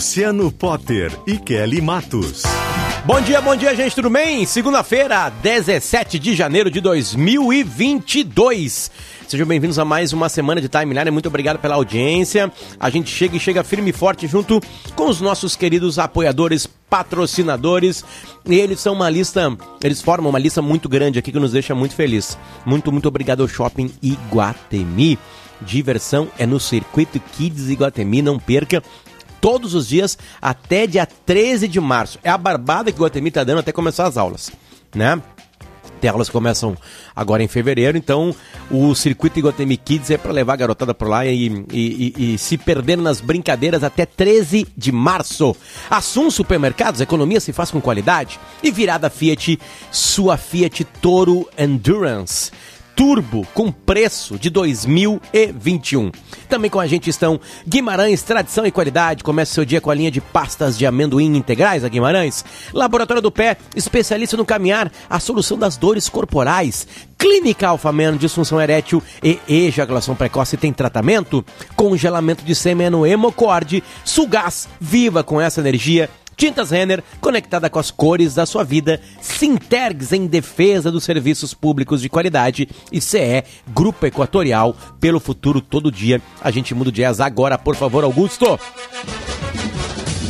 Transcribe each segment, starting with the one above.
Luciano Potter e Kelly Matos. Bom dia, bom dia, gente, tudo bem? Segunda-feira, 17 de janeiro de 2022. Sejam bem-vindos a mais uma semana de Timeline. Muito obrigado pela audiência. A gente chega e chega firme e forte junto com os nossos queridos apoiadores, patrocinadores. E eles são uma lista, eles formam uma lista muito grande aqui que nos deixa muito feliz. Muito, muito obrigado ao Shopping Iguatemi. Diversão é no Circuito Kids Iguatemi, não perca todos os dias até dia 13 de março. É a barbada que o Guatemi está dando até começar as aulas, né? Tem aulas começam agora em fevereiro, então o circuito Iguatemi Kids é para levar a garotada por lá e, e, e, e, se perder nas brincadeiras até 13 de março. Assum Supermercados, economia se faz com qualidade. E virada Fiat, sua Fiat Toro Endurance turbo com preço de 2021. Também com a gente estão Guimarães, tradição e qualidade. Comece seu dia com a linha de pastas de amendoim integrais a Guimarães. Laboratório do Pé, especialista no caminhar, a solução das dores corporais. Clínica Alfamen, disfunção erétil e ejaculação precoce tem tratamento. Congelamento de sêmen no Hemocord. Sugás, viva com essa energia Tintas Renner, conectada com as cores da sua vida. Sintergs em defesa dos serviços públicos de qualidade. E CE, Grupo Equatorial, pelo futuro todo dia. A gente muda o jazz agora, por favor, Augusto.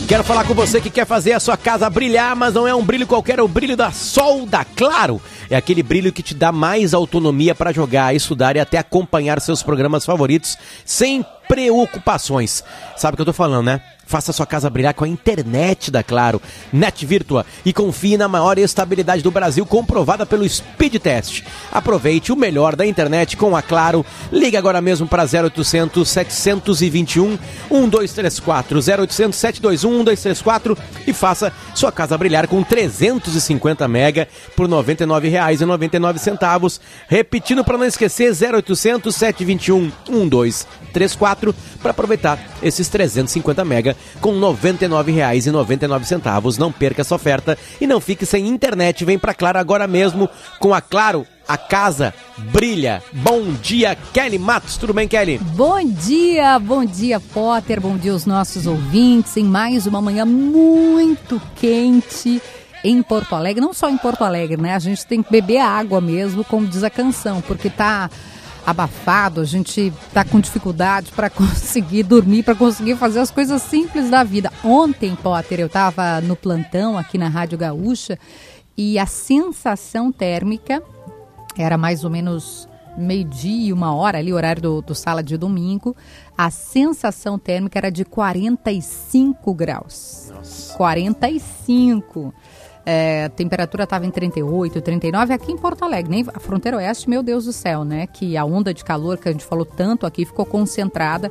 Quero falar com você que quer fazer a sua casa brilhar, mas não é um brilho qualquer, é o brilho da Sol da Claro. É aquele brilho que te dá mais autonomia para jogar, estudar e até acompanhar seus programas favoritos sem preocupações. Sabe o que eu tô falando, né? Faça sua casa brilhar com a internet da Claro, Net Virtua e confie na maior estabilidade do Brasil comprovada pelo Speed Test. Aproveite o melhor da internet com a Claro. Ligue agora mesmo para 0800 721 1234 0800 721 1234 e faça sua casa brilhar com 350 mega por R$ 99,99. Repetindo para não esquecer 0800 721 1234 para aproveitar esses 350 mega com R$ 99,99. Não perca essa oferta e não fique sem internet. Vem para Claro agora mesmo com a Claro. A casa brilha. Bom dia, Kelly Matos. Tudo bem, Kelly? Bom dia, bom dia, Potter. Bom dia aos nossos ouvintes. Em mais uma manhã muito quente em Porto Alegre. Não só em Porto Alegre, né? A gente tem que beber água mesmo, como diz a canção, porque tá abafado, a gente está com dificuldade para conseguir dormir, para conseguir fazer as coisas simples da vida. Ontem, Potter, eu estava no plantão aqui na Rádio Gaúcha e a sensação térmica era mais ou menos meio-dia, uma hora ali, horário do, do sala de domingo. A sensação térmica era de 45 graus. Nossa. 45 é, a temperatura estava em 38, 39, aqui em Porto Alegre, nem a fronteira oeste, meu Deus do céu, né? Que a onda de calor que a gente falou tanto aqui ficou concentrada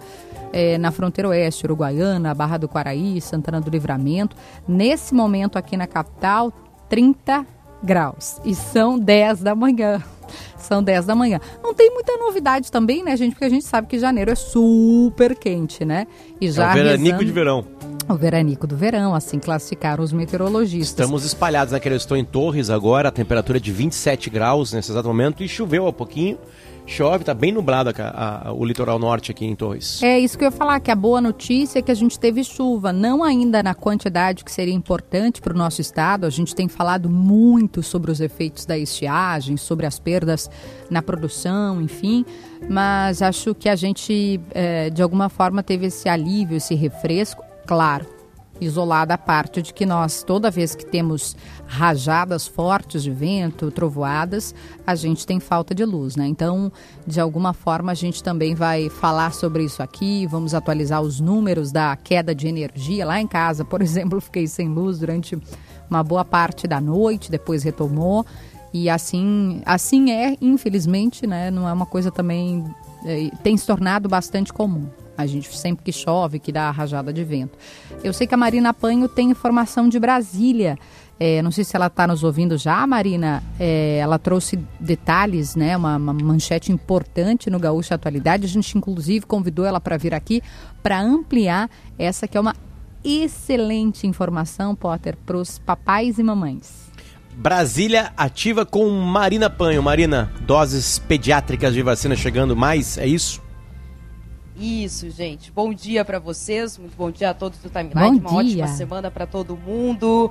é, na fronteira oeste, Uruguaiana, Barra do Quaraí, Santana do Livramento. Nesse momento aqui na capital, 30 graus e são 10 da manhã. São 10 da manhã. Não tem muita novidade também, né, gente? Porque a gente sabe que janeiro é super quente, né? E já é o veranico rezando... de verão. O veranico do verão, assim classificaram os meteorologistas. Estamos espalhados, né? Que eu estou em Torres agora, a temperatura é de 27 graus nesse exato momento e choveu há pouquinho. Chove, tá bem nublado a, a, o litoral norte aqui em Torres. É isso que eu ia falar, que a boa notícia é que a gente teve chuva, não ainda na quantidade que seria importante para o nosso estado. A gente tem falado muito sobre os efeitos da estiagem, sobre as perdas na produção, enfim. Mas acho que a gente, é, de alguma forma, teve esse alívio, esse refresco claro, isolada a parte de que nós, toda vez que temos rajadas fortes de vento, trovoadas, a gente tem falta de luz, né? Então, de alguma forma, a gente também vai falar sobre isso aqui, vamos atualizar os números da queda de energia. Lá em casa, por exemplo, fiquei sem luz durante uma boa parte da noite, depois retomou. E assim, assim é, infelizmente, né? Não é uma coisa também. É, tem se tornado bastante comum A gente sempre que chove, que dá rajada de vento. Eu sei que a Marina Panho tem informação de Brasília. É, não sei se ela está nos ouvindo já, Marina. É, ela trouxe detalhes, né? Uma, uma, manchete importante no Gaúcha Atualidade. A gente, inclusive, convidou ela para vir aqui para ampliar essa que é uma excelente informação, Potter, para os papais e mamães. Brasília ativa com Marina Panho. Marina, doses pediátricas de vacina chegando mais, é isso? Isso, gente. Bom dia para vocês, muito bom dia a todos do Timeline. Uma ótima semana para todo mundo.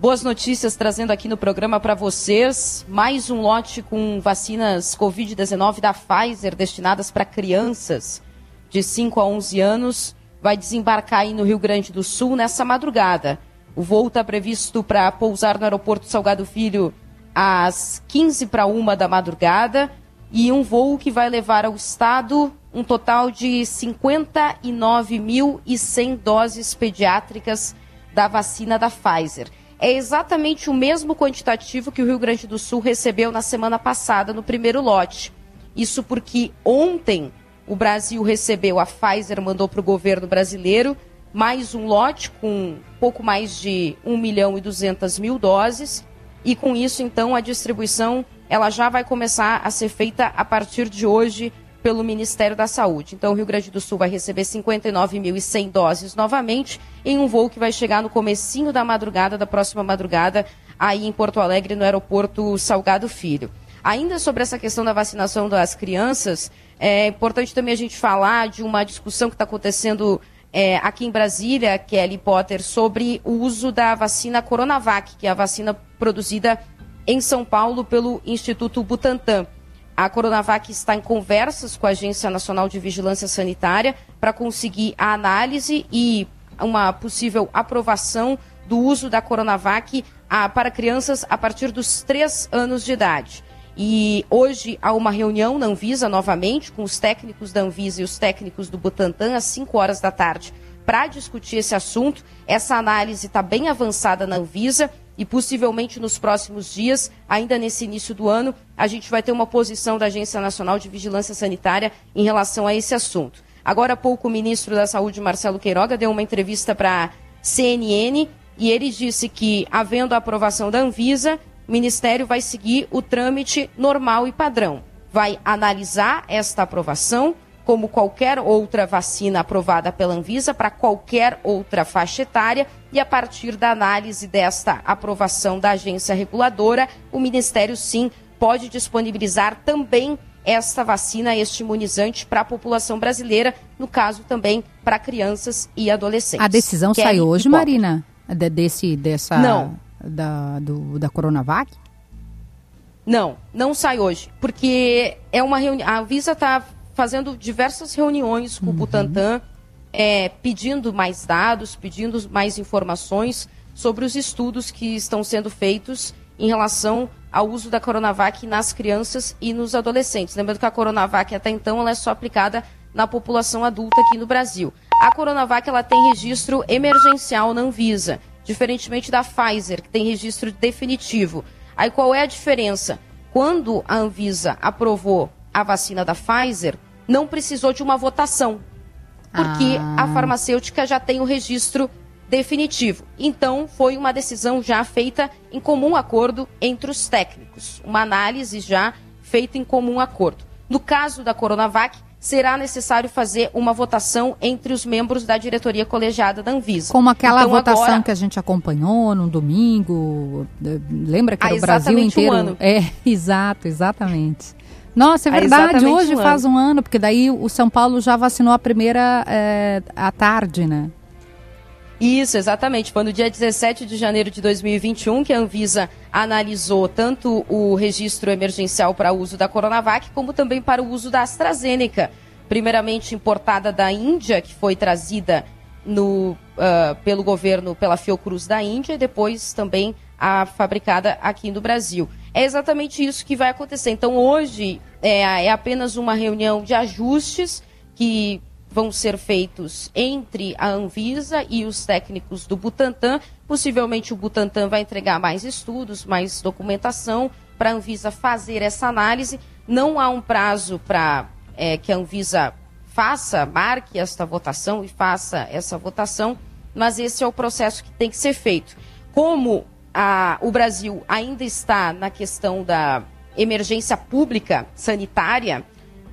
Boas notícias trazendo aqui no programa para vocês. Mais um lote com vacinas Covid-19 da Pfizer destinadas para crianças de 5 a 11 anos. Vai desembarcar aí no Rio Grande do Sul nessa madrugada. O voo está previsto para pousar no aeroporto Salgado Filho às 15 para uma da madrugada e um voo que vai levar ao estado um total de 59.100 doses pediátricas da vacina da Pfizer. É exatamente o mesmo quantitativo que o Rio Grande do Sul recebeu na semana passada no primeiro lote. Isso porque ontem o Brasil recebeu, a Pfizer mandou para o governo brasileiro mais um lote com pouco mais de 1 milhão e 200 mil doses. E com isso, então, a distribuição ela já vai começar a ser feita a partir de hoje pelo Ministério da Saúde. Então, o Rio Grande do Sul vai receber 59.100 doses novamente em um voo que vai chegar no comecinho da madrugada, da próxima madrugada, aí em Porto Alegre, no aeroporto Salgado Filho. Ainda sobre essa questão da vacinação das crianças, é importante também a gente falar de uma discussão que está acontecendo é, aqui em Brasília, Kelly Potter, sobre o uso da vacina Coronavac, que é a vacina produzida em São Paulo pelo Instituto Butantan. A Coronavac está em conversas com a Agência Nacional de Vigilância Sanitária para conseguir a análise e uma possível aprovação do uso da Coronavac a, para crianças a partir dos três anos de idade. E hoje há uma reunião na Anvisa novamente com os técnicos da Anvisa e os técnicos do Butantan às 5 horas da tarde para discutir esse assunto. Essa análise está bem avançada na Anvisa e possivelmente nos próximos dias, ainda nesse início do ano, a gente vai ter uma posição da Agência Nacional de Vigilância Sanitária em relação a esse assunto. Agora há pouco o ministro da Saúde, Marcelo Queiroga, deu uma entrevista para a CNN e ele disse que, havendo a aprovação da Anvisa, o Ministério vai seguir o trâmite normal e padrão. Vai analisar esta aprovação, como qualquer outra vacina aprovada pela Anvisa para qualquer outra faixa etária, e a partir da análise desta aprovação da agência reguladora, o Ministério sim pode disponibilizar também esta vacina, este imunizante para a população brasileira, no caso também para crianças e adolescentes. A decisão Kelly sai hoje, Marina? De, desse, dessa. Não da, do, da Coronavac? Não, não sai hoje, porque é uma reunião. A Visa está fazendo diversas reuniões com uhum. o Butantan, é, pedindo mais dados, pedindo mais informações sobre os estudos que estão sendo feitos em relação ao uso da Coronavac nas crianças e nos adolescentes. Lembrando que a Coronavac até então ela é só aplicada na população adulta aqui no Brasil. A Coronavac ela tem registro emergencial na Anvisa diferentemente da Pfizer, que tem registro definitivo. Aí qual é a diferença? Quando a Anvisa aprovou a vacina da Pfizer, não precisou de uma votação, porque ah. a farmacêutica já tem o registro definitivo. Então, foi uma decisão já feita em comum acordo entre os técnicos, uma análise já feita em comum acordo. No caso da Coronavac, será necessário fazer uma votação entre os membros da diretoria colegiada da Anvisa. Como aquela então, votação agora... que a gente acompanhou no domingo, eh, lembra que era o Brasil inteiro? Um ano. É, exato, exatamente. Nossa, é verdade, hoje um faz um ano, porque daí o São Paulo já vacinou a primeira é, à tarde, né? Isso, exatamente. Foi no dia 17 de janeiro de 2021 que a Anvisa analisou tanto o registro emergencial para uso da Coronavac, como também para o uso da AstraZeneca, primeiramente importada da Índia, que foi trazida no, uh, pelo governo, pela Fiocruz da Índia, e depois também a fabricada aqui no Brasil. É exatamente isso que vai acontecer. Então, hoje é, é apenas uma reunião de ajustes que vão ser feitos entre a Anvisa e os técnicos do Butantan. Possivelmente o Butantan vai entregar mais estudos, mais documentação para a Anvisa fazer essa análise. Não há um prazo para é, que a Anvisa faça, marque esta votação e faça essa votação, mas esse é o processo que tem que ser feito. Como a, o Brasil ainda está na questão da emergência pública sanitária,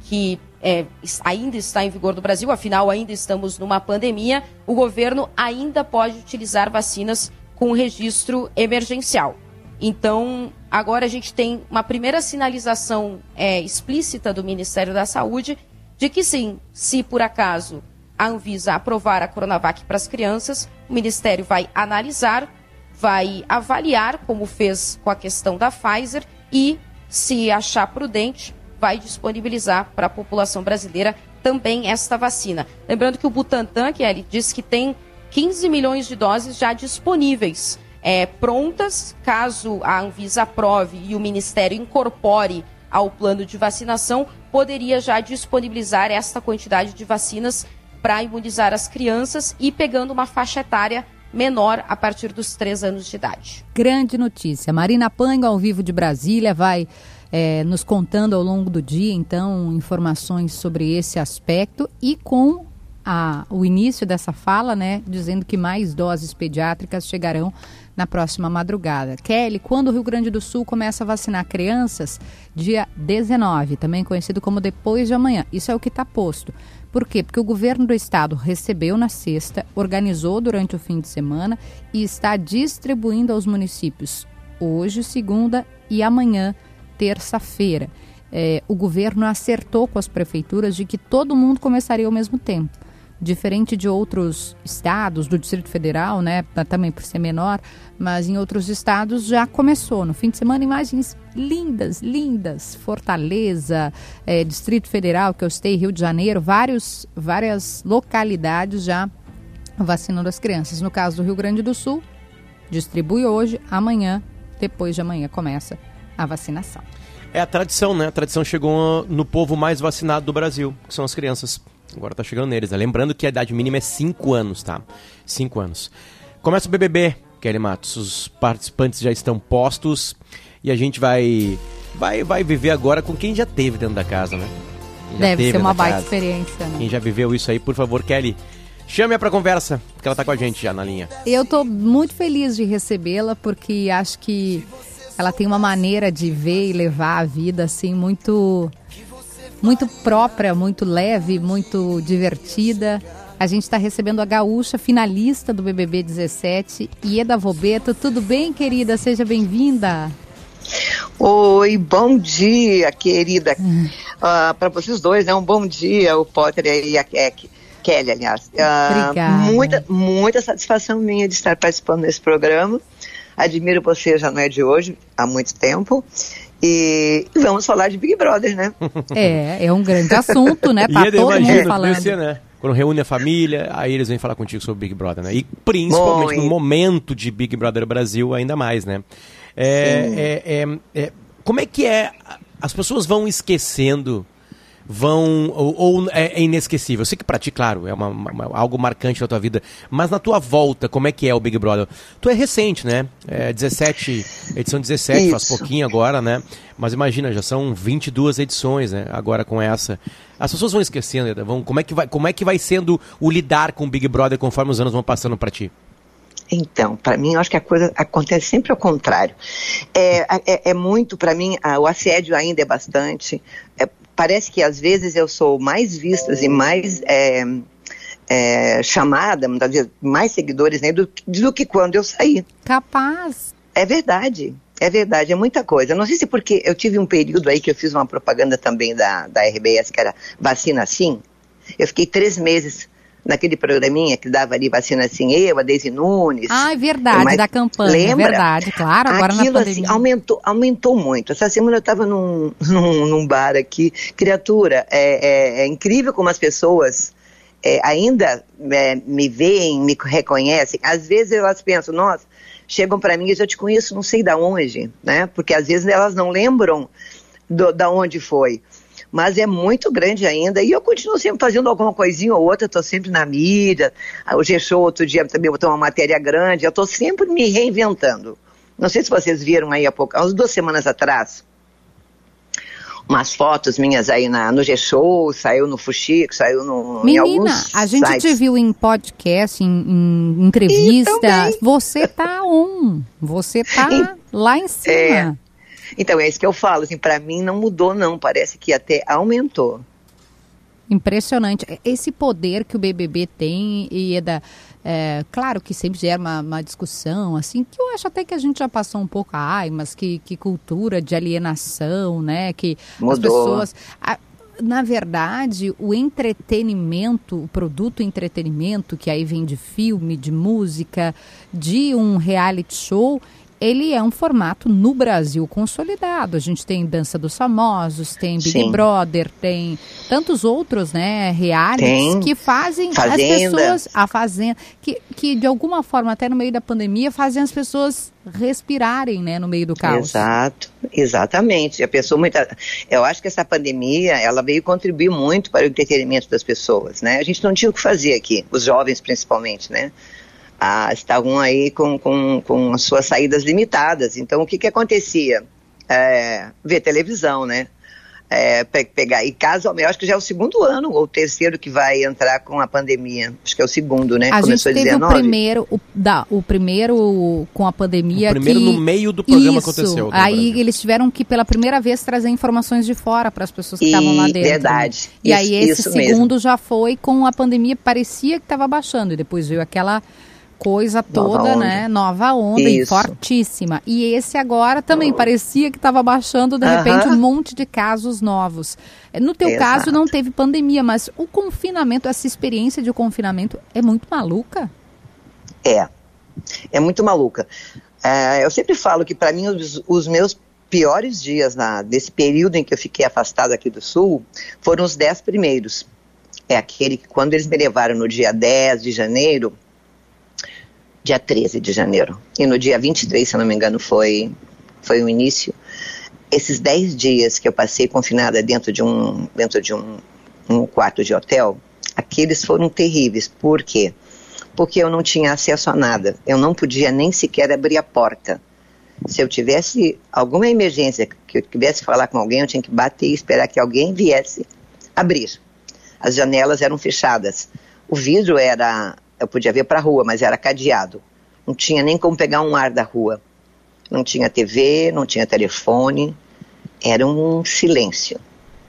que é, ainda está em vigor no Brasil, afinal, ainda estamos numa pandemia, o governo ainda pode utilizar vacinas com registro emergencial. Então, agora a gente tem uma primeira sinalização é, explícita do Ministério da Saúde de que sim, se por acaso a Anvisa aprovar a Coronavac para as crianças, o Ministério vai analisar, vai avaliar, como fez com a questão da Pfizer, e, se achar prudente, vai disponibilizar para a população brasileira também esta vacina. Lembrando que o Butantan, que ele disse que tem 15 milhões de doses já disponíveis, é, prontas, caso a Anvisa aprove e o Ministério incorpore ao plano de vacinação, poderia já disponibilizar esta quantidade de vacinas para imunizar as crianças e pegando uma faixa etária menor a partir dos três anos de idade. Grande notícia. Marina Panho, ao vivo de Brasília, vai é, nos contando ao longo do dia, então, informações sobre esse aspecto e com a, o início dessa fala, né, dizendo que mais doses pediátricas chegarão na próxima madrugada. Kelly, quando o Rio Grande do Sul começa a vacinar crianças? Dia 19, também conhecido como depois de amanhã. Isso é o que está posto. Por quê? Porque o governo do estado recebeu na sexta, organizou durante o fim de semana e está distribuindo aos municípios hoje, segunda e amanhã terça-feira. É, o governo acertou com as prefeituras de que todo mundo começaria ao mesmo tempo. Diferente de outros estados, do Distrito Federal, né, também por ser menor, mas em outros estados já começou. No fim de semana, imagens lindas, lindas. Fortaleza, é, Distrito Federal, que eu estei, Rio de Janeiro, vários, várias localidades já vacinando as crianças. No caso do Rio Grande do Sul, distribui hoje, amanhã, depois de amanhã começa a vacinação. É a tradição, né? A tradição chegou no povo mais vacinado do Brasil, que são as crianças. Agora tá chegando neles. Né? Lembrando que a idade mínima é 5 anos, tá? 5 anos. Começa o BBB, Kelly Matos. Os participantes já estão postos e a gente vai vai vai viver agora com quem já teve dentro da casa, né? Deve ser uma baita experiência, né? Quem já viveu isso aí, por favor, Kelly, chame-a pra conversa, que ela tá com a gente já na linha. Eu tô muito feliz de recebê-la, porque acho que ela tem uma maneira de ver e levar a vida assim muito muito própria, muito leve, muito divertida. A gente está recebendo a gaúcha finalista do BBB 17, Ieda Vobeto. Tudo bem, querida? Seja bem-vinda. Oi, bom dia, querida. Uh, ah, Para vocês dois, é né? um bom dia, o Potter e a Kelly, aliás. Uh, Obrigada. Muita, muita satisfação minha de estar participando desse programa. Admiro você, já não é de hoje, há muito tempo. E vamos falar de Big Brother, né? É, é um grande assunto, né? Tá todo imagino, mundo falando. Ser, né? Quando reúne a família, aí eles vêm falar contigo sobre Big Brother, né? E principalmente Bom, no momento de Big Brother Brasil, ainda mais, né? É, é, é, é, como é que é? As pessoas vão esquecendo vão ou, ou é, é, inesquecível? Eu sei que para ti, claro, é uma, uma, algo marcante na tua vida, mas na tua volta, como é que é o Big Brother? Tu é recente, né? É 17, edição 17, Isso. faz pouquinho agora, né? Mas imagina, já são 22 edições, né? Agora com essa. As pessoas vão esquecendo, vão, como é que vai, como é que vai sendo o lidar com o Big Brother conforme os anos vão passando para ti? Então, para mim, eu acho que a coisa acontece sempre ao contrário. É, é, é muito, para mim, a, o assédio ainda é bastante. É, parece que às vezes eu sou mais vista e mais é, é, chamada, muitas vezes, mais seguidores né, do, do que quando eu saí. Capaz. É verdade. É verdade, é muita coisa. Não sei se porque eu tive um período aí que eu fiz uma propaganda também da, da RBS, que era vacina sim. Eu fiquei três meses naquele programinha que dava ali vacina assim, eu, a Deise Nunes. Ah, é verdade, mas, da campanha, lembra? é verdade, claro, agora Aquilo, na assim, aumentou, aumentou muito. Essa semana eu estava num, num, num, bar aqui, criatura, é, é, é incrível como as pessoas é, ainda é, me veem, me reconhecem. Às vezes elas pensam, nossa, chegam para mim e eu te conheço não sei da onde, né? Porque às vezes elas não lembram do, da onde foi mas é muito grande ainda. E eu continuo sempre fazendo alguma coisinha ou outra, estou sempre na mídia. Ah, o G-Show outro dia também botou uma matéria grande, eu estou sempre me reinventando. Não sei se vocês viram aí há pouco, há umas duas semanas atrás, umas fotos minhas aí na, no G-Show, saiu no Fuxico, saiu no, Menina, alguns a gente sites. te viu em podcast, em, em entrevista. Você tá on. Você tá lá em cima. É. Então, é isso que eu falo, assim, pra mim não mudou não, parece que até aumentou. Impressionante. Esse poder que o BBB tem e é da... É, claro que sempre gera uma, uma, discussão, assim, que eu acho até que a gente já passou um pouco, ai, mas que, que cultura de alienação, né? Que Mudou. as pessoas. A, na verdade, o entretenimento, o produto entretenimento, que aí vem de filme, de música, de um reality show, ele é um formato no Brasil consolidado. A gente tem Dança dos Famosos, tem Big Sim. Brother, tem tantos outros, né, realities Tem. que fazem Fazenda. as pessoas a fazenda que, que de alguma forma até no meio da pandemia fazem as pessoas respirarem, né, no meio do caos. Exato, exatamente. A pessoa muita, eu acho que essa pandemia ela veio contribuir muito para o entretenimento das pessoas, né? A gente não tinha o que fazer aqui, os jovens principalmente, né? Ah, estavam aí com, com, com as suas saídas limitadas. Então, o que, que acontecia? É, ver televisão, né? É, pe pegar. E casualmente, eu acho que já é o segundo ano ou o terceiro que vai entrar com a pandemia. Acho que é o segundo, né? A Começou gente teve 19. o primeiro, o, da, o primeiro com a pandemia. O primeiro que, no meio do programa isso, aconteceu. no Aí Brasil. eles tiveram que, pela primeira vez, trazer informações de fora para as pessoas que estavam lá dentro. né? verdade. E Isso- aí esse isso mesmo. segundo já foi com a pandemia, parecia que estava baixando. E depois veio aquela coisa toda, onda. né? Nova onda e fortíssima. E esse agora também parecia que estava baixando, de repente, Aham. um monte de casos novos. No teu Exato. caso, não teve pandemia, mas o confinamento, essa experiência de confinamento é muito maluca? É. É muito maluca. É, eu sempre falo que para mim os, os meus piores dias na, nesse período em que eu fiquei afastada aqui do Sul foram os dez primeiros. É aquele que quando eles me levaram no dia 10 de janeiro, dia 13 de janeiro, e no dia 23, se não me engano, foi, foi o início. Esses 10 dias que eu passei confinada dentro de um, dentro de um, um quarto de hotel, aqueles foram terríveis. Por quê? Porque eu não tinha acesso a nada. Eu não podia nem sequer abrir a porta. Se eu tivesse alguma emergência, que eu tivesse que falar com alguém, eu tinha que bater e esperar que alguém viesse abrir. As janelas eram fechadas. O vidro era, eu podia ver para a rua, mas era cadeado. Não tinha nem como pegar um ar da rua. Não tinha TV, não tinha telefone. Era um silêncio.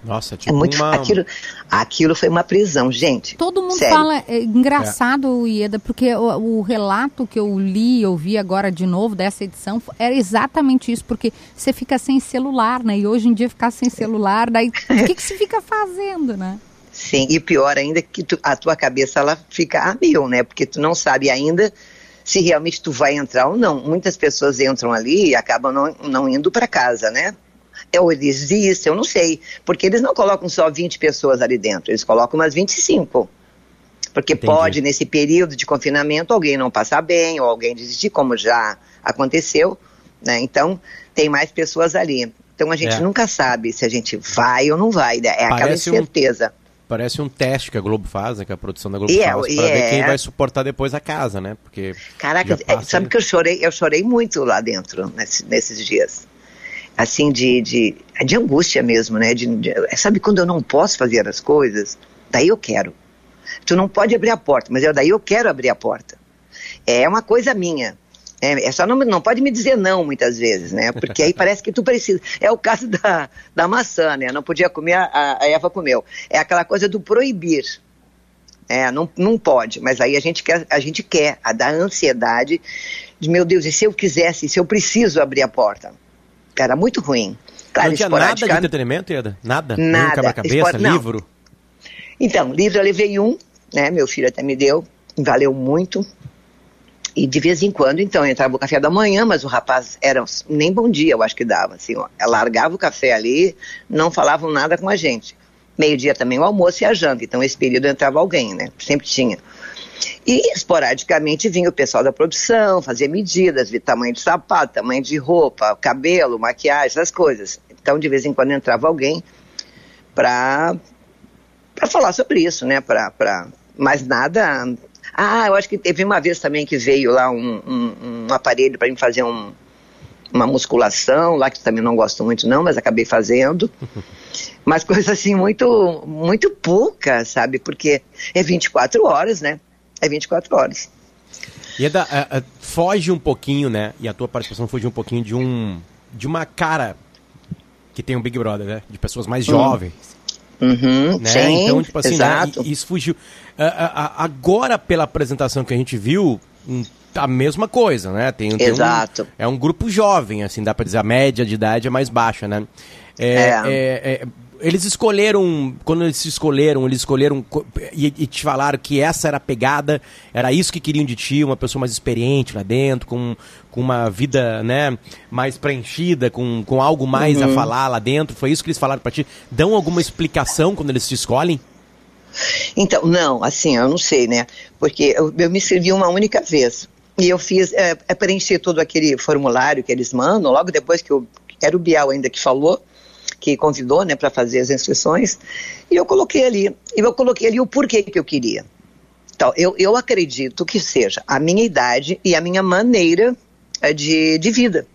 Nossa, É tipo muito, uma... aquilo, aquilo foi uma prisão, gente. Todo mundo Sério. fala, é engraçado, Ieda, porque o, o relato que eu li, eu vi agora de novo dessa edição, era exatamente isso, porque você fica sem celular, né? E hoje em dia ficar sem celular, daí o que, que se fica fazendo, né? Sim, e pior ainda é que tu- a tua cabeça ela fica a mil, né? Porque tu não sabe ainda se realmente tu vai entrar ou não. Muitas pessoas entram ali e acabam não, não indo para casa, né? Ou eles existem, eu não sei. Porque eles não colocam só 20 pessoas ali dentro, eles colocam umas 25. Porque Entendi. pode, nesse período de confinamento, alguém não passar bem, ou alguém desistir, como já aconteceu, né? Então, tem mais pessoas ali. Então a gente É. nunca sabe se a gente vai ou não vai, né? É aquela Parece um- incerteza. Parece um teste que a Globo faz, né? Que a produção da Globo E é, faz, e pra ver é. quem vai suportar depois a casa, né? Porque Caraca, é, passa- sabe que eu chorei, eu chorei muito lá dentro nesse- nesses dias. Assim, de, de, de angústia mesmo, né? De, de- sabe quando eu não posso fazer as coisas? Daí eu quero. Tu não pode abrir a porta, mas eu, daí eu quero abrir a porta. É uma coisa minha. É, é só não, não pode me dizer não muitas vezes, né? Porque aí parece que tu precisa. É o caso da, da maçã, né? Não podia comer, a, a Eva comeu. É aquela coisa do proibir. É, não, não pode, mas aí a gente quer, a gente quer, a da ansiedade de, meu Deus, e se eu quisesse, se eu preciso abrir a porta? Era muito ruim. Claro, não tinha nada de entretenimento, Ieda? Nada? Nem Nada. quebra-cabeça, Espor- livro? Então, livro eu levei um, né? Meu filho até me deu, valeu muito. E de vez em quando, então, entrava no café da manhã, mas o rapaz era nem bom dia, eu acho que dava. Assim, ó, largava o café ali, não falavam nada com a gente. Meio-dia também o almoço e a janta. Então, esse período entrava alguém, né? Sempre tinha. E esporadicamente vinha o pessoal da produção, fazia medidas, de tamanho de sapato, tamanho de roupa, cabelo, maquiagem, essas coisas. Então, de vez em quando entrava alguém para falar sobre isso, né? Pra, pra, mas nada. Ah, eu acho que teve uma vez também que veio lá um, um, um aparelho para mim fazer um, uma musculação lá que também não gosto muito não, mas acabei fazendo. mas coisa assim muito muito pouca, sabe? Porque é 24 horas, né? É 24 horas. E é da, é, é, foge um pouquinho, né? E a tua participação foge um pouquinho de um de uma cara que tem um Big Brother, né? De pessoas mais hum. Uhum, né? Sim, então, tipo assim, né? isso fugiu. agora, pela apresentação que a gente viu, hum, a mesma coisa, né? Tem, tem Exato. Um, é um grupo jovem, assim, dá pra dizer, a média de idade é mais baixa, né? É, é. é, é eles escolheram, quando eles se escolheram, eles escolheram e, e, te falaram que essa era a pegada, era isso que queriam de ti, uma pessoa mais experiente lá dentro, com, com uma vida, né, mais preenchida, com, com algo mais uhum. a falar lá dentro, foi isso que eles falaram para ti? Dão alguma explicação quando eles te escolhem? Então, não, assim, eu não sei, né, porque eu, eu me inscrevi uma única vez, e eu fiz, é, é preencher todo aquele formulário que eles mandam, logo depois que eu, era o Bial ainda que falou, que convidou, né, para fazer as inscrições, e eu coloquei ali, e eu coloquei ali o porquê que eu queria. Então, eu, eu acredito que seja a minha idade e a minha maneira é, de, de vida.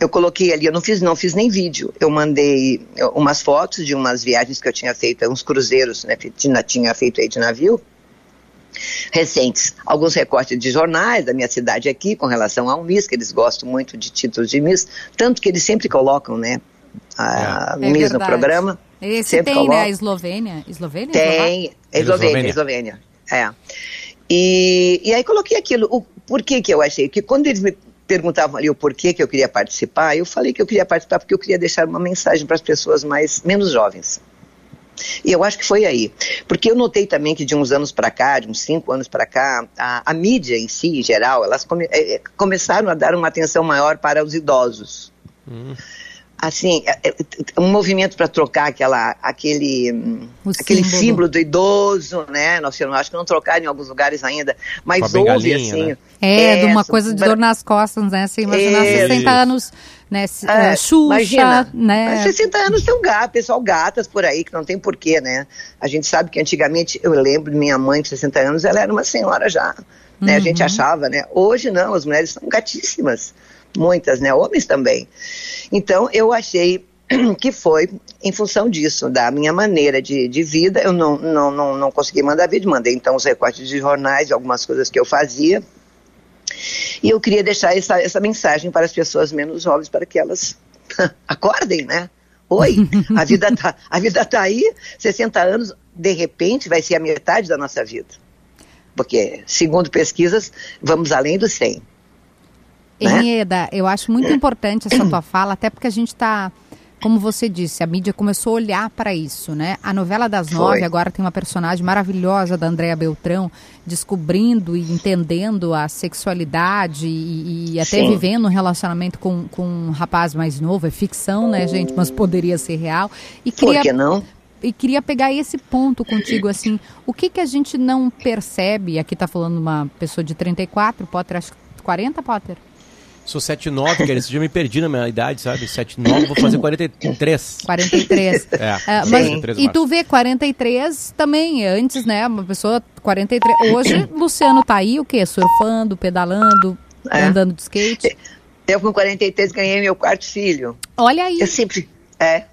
Eu coloquei ali, eu não fiz, não fiz nem vídeo. Eu mandei umas fotos de umas viagens que eu tinha feito, uns cruzeiros, né, tinha, tinha feito aí de navio, recentes, alguns recortes de jornais da minha cidade aqui com relação ao Miss, que eles gostam muito de títulos de Miss, tanto que eles sempre colocam, né, a é. Miss é no programa. Esse sempre tem, colocam. né, a Eslovênia? Eslovênia? Tem, Eslovênia, Eslovênia, é. E, e aí coloquei aquilo, o porquê que eu achei, que quando eles me perguntavam ali o porquê que eu queria participar, eu falei que eu queria participar porque eu queria deixar uma mensagem para as pessoas mais menos jovens. E eu acho que foi aí. Porque eu notei também que de uns anos para cá, de uns cinco anos para cá, a, a, mídia em si, em geral, elas come, é, começaram a dar uma atenção maior para os idosos. Hum assim, é, é, um movimento para trocar aquela, aquele, aquele símbolo. símbolo. do idoso, né? Nós acho que não trocaram em alguns lugares ainda, mas houve assim. Né? É, é, de uma coisa de dor nas costas, né? Você imaginar é, 60 anos, né? É, Xuxa, imagina, né? 60 anos tem um gato, pessoal gatas por aí, que não tem porquê, né? A gente sabe que antigamente, eu lembro de minha mãe de 60 anos, ela era uma senhora já, né? Uhum. A gente uhum. achava, né? Hoje não, as mulheres são gatíssimas muitas, né? Homens também. Então, eu achei que foi em função disso, da minha maneira de, de vida. Eu não, não, não, não consegui mandar vídeo, mandei então os recortes de jornais, algumas coisas que eu fazia. E eu queria deixar essa, essa mensagem para as pessoas menos jovens, para que elas acordem, né? Oi, a vida tá, a vida tá aí, 60 anos, de repente vai ser a metade da nossa vida. Porque, segundo pesquisas, vamos além dos 100. Eneda, eu acho muito importante essa tua fala, até porque a gente está, como você disse, a mídia começou a olhar para isso, né? A novela das nove agora tem uma personagem maravilhosa da Andréa Beltrão, descobrindo e entendendo a sexualidade e, e até Sim. vivendo um relacionamento com, com um rapaz mais novo. É ficção, né, gente? Mas poderia ser real. E queria, Por que não? e queria pegar esse ponto contigo, assim, o que que a gente não percebe, aqui está falando uma pessoa de 34, Potter, acho que 40, Potter? Sou 79, cara. Esse dia eu me perdi na minha idade, sabe? 79, vou fazer 43. 43. É, é mas, 43 e tu vê 43 também, antes, né? Uma pessoa 43. Hoje, Luciano tá aí, o quê? Surfando, pedalando, é. andando de skate. Eu com 43 ganhei meu quarto filho. Olha aí. Eu sempre. É,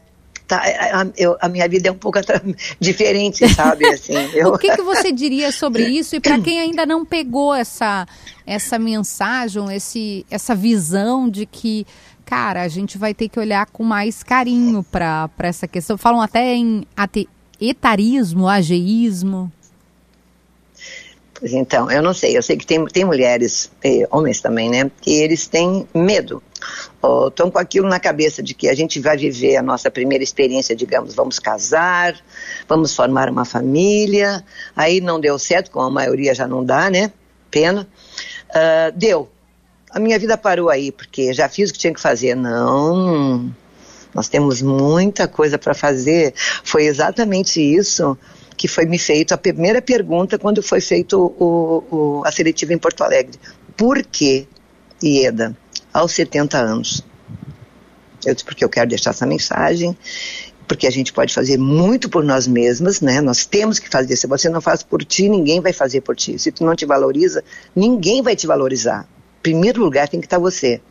tá, é, a, eu, a, minha vida é um pouco diferente, sabe? Assim, eu... o que, que você diria sobre isso? E para quem ainda não pegou essa, essa mensagem, esse, essa visão de que, cara, a gente vai ter que olhar com mais carinho para essa questão. Falam até em ate, etarismo, ageísmo. Então, eu não sei, eu sei que tem, tem mulheres, e homens também, né, que eles têm medo, estão com aquilo na cabeça de que a gente vai viver a nossa primeira experiência, digamos, vamos casar, vamos formar uma família, aí não deu certo, como a maioria já não dá, né, pena, uh, deu, a minha vida parou aí, porque já fiz o que tinha que fazer, não, nós temos muita coisa para fazer, foi exatamente isso que foi me feito a primeira pergunta quando foi feito o, o, a seletiva em Porto Alegre. Por que, Ieda, aos 70 anos? Eu disse, porque eu quero deixar essa mensagem, porque a gente pode fazer muito por nós mesmas, né? Nós temos que fazer. Se você não faz por ti, ninguém vai fazer por ti. Se tu não te valoriza, ninguém vai te valorizar. Em primeiro lugar tem que estar você.